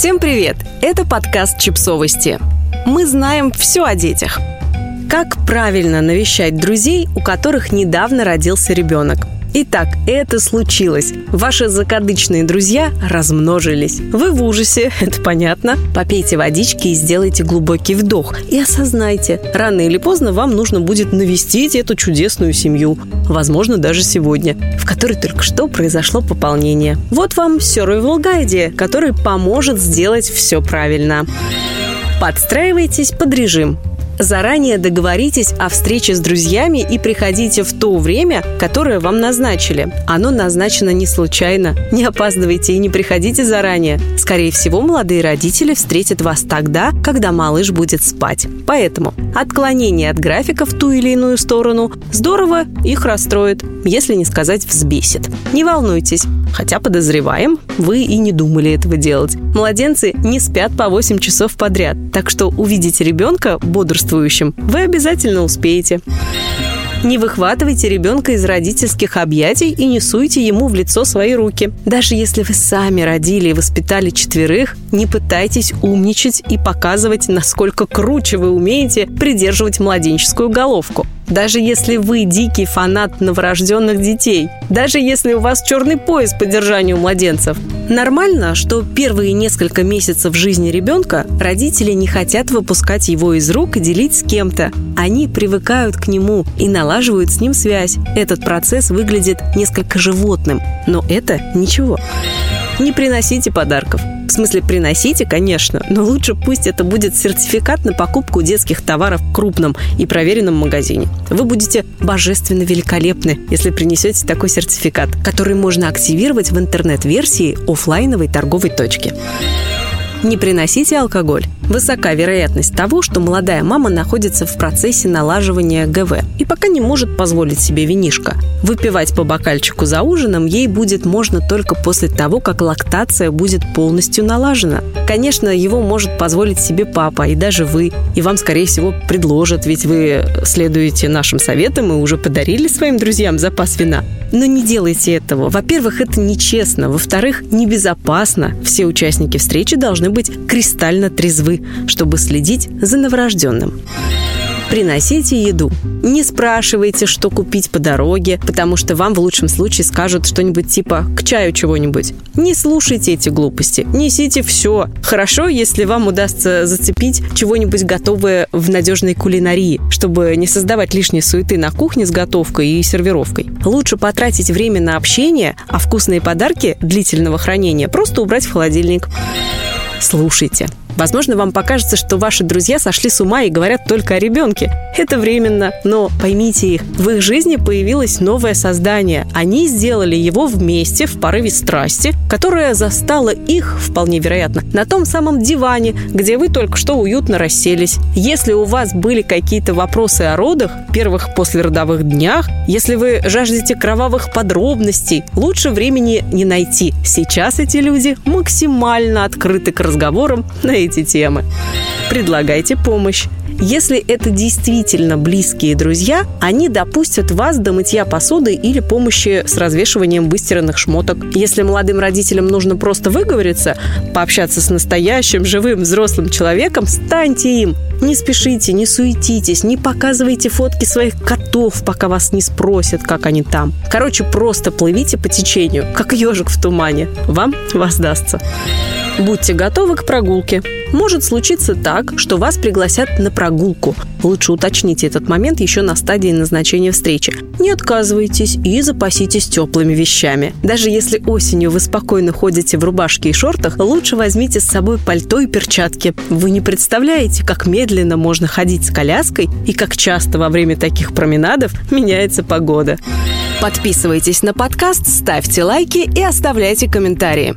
Всем привет! Это подкаст «Чипсовости». Мы знаем все о детях. Как правильно навещать друзей, у которых недавно родился ребенок – Итак, это случилось. Ваши закадычные друзья размножились. Вы в ужасе, это понятно. Попейте водички и сделайте глубокий вдох. И осознайте, рано или поздно вам нужно будет навестить эту чудесную семью. Возможно, даже сегодня, в которой только что произошло пополнение. Вот вам Survival Guide, который поможет сделать все правильно. Подстраивайтесь под режим. Заранее договоритесь о встрече с друзьями и приходите в то время, которое вам назначили. Оно назначено не случайно. Не опаздывайте и не приходите заранее. Скорее всего, молодые родители встретят вас тогда, когда малыш будет спать. Поэтому отклонение от графика в ту или иную сторону здорово их расстроит, если не сказать взбесит. Не волнуйтесь, хотя подозреваем, вы и не думали этого делать. Младенцы не спят по 8 часов подряд, так что увидите ребенка бодрствующим вы обязательно успеете. Не выхватывайте ребенка из родительских объятий и не суйте ему в лицо свои руки. Даже если вы сами родили и воспитали четверых, не пытайтесь умничать и показывать, насколько круче вы умеете придерживать младенческую головку даже если вы дикий фанат новорожденных детей, даже если у вас черный пояс по держанию младенцев. Нормально, что первые несколько месяцев жизни ребенка родители не хотят выпускать его из рук и делить с кем-то. Они привыкают к нему и налаживают с ним связь. Этот процесс выглядит несколько животным, но это ничего. Не приносите подарков. В смысле, приносите, конечно, но лучше пусть это будет сертификат на покупку детских товаров в крупном и проверенном магазине. Вы будете божественно великолепны, если принесете такой сертификат, который можно активировать в интернет-версии офлайновой торговой точки. Не приносите алкоголь. Высока вероятность того, что молодая мама находится в процессе налаживания ГВ и пока не может позволить себе винишко. Выпивать по бокальчику за ужином ей будет можно только после того, как лактация будет полностью налажена. Конечно, его может позволить себе папа и даже вы, и вам, скорее всего, предложат, ведь вы следуете нашим советам и уже подарили своим друзьям запас вина. Но не делайте этого. Во-первых, это нечестно. Во-вторых, небезопасно. Все участники встречи должны быть кристально трезвы, чтобы следить за новорожденным. Приносите еду. Не спрашивайте, что купить по дороге, потому что вам в лучшем случае скажут что-нибудь типа «к чаю чего-нибудь». Не слушайте эти глупости. Несите все. Хорошо, если вам удастся зацепить чего-нибудь готовое в надежной кулинарии, чтобы не создавать лишней суеты на кухне с готовкой и сервировкой. Лучше потратить время на общение, а вкусные подарки длительного хранения просто убрать в холодильник. Слушайте. Возможно, вам покажется, что ваши друзья сошли с ума и говорят только о ребенке. Это временно, но поймите их, в их жизни появилось новое создание. Они сделали его вместе в порыве страсти, которая застала их, вполне вероятно, на том самом диване, где вы только что уютно расселись. Если у вас были какие-то вопросы о родах, первых послеродовых днях, если вы жаждете кровавых подробностей, лучше времени не найти. Сейчас эти люди максимально открыты к разговорам на эти темы. Предлагайте помощь. Если это действительно близкие друзья, они допустят вас до мытья посуды или помощи с развешиванием выстиранных шмоток. Если молодым родителям нужно просто выговориться, пообщаться с настоящим, живым, взрослым человеком, станьте им. Не спешите, не суетитесь, не показывайте фотки своих котов, пока вас не спросят, как они там. Короче, просто плывите по течению, как ежик в тумане. Вам воздастся. Будьте готовы к прогулке. Может случиться так, что вас пригласят на прогулку. Лучше уточните этот момент еще на стадии назначения встречи. Не отказывайтесь и запаситесь теплыми вещами. Даже если осенью вы спокойно ходите в рубашке и шортах, лучше возьмите с собой пальто и перчатки. Вы не представляете, как медленно можно ходить с коляской и как часто во время таких променадов меняется погода. Подписывайтесь на подкаст, ставьте лайки и оставляйте комментарии.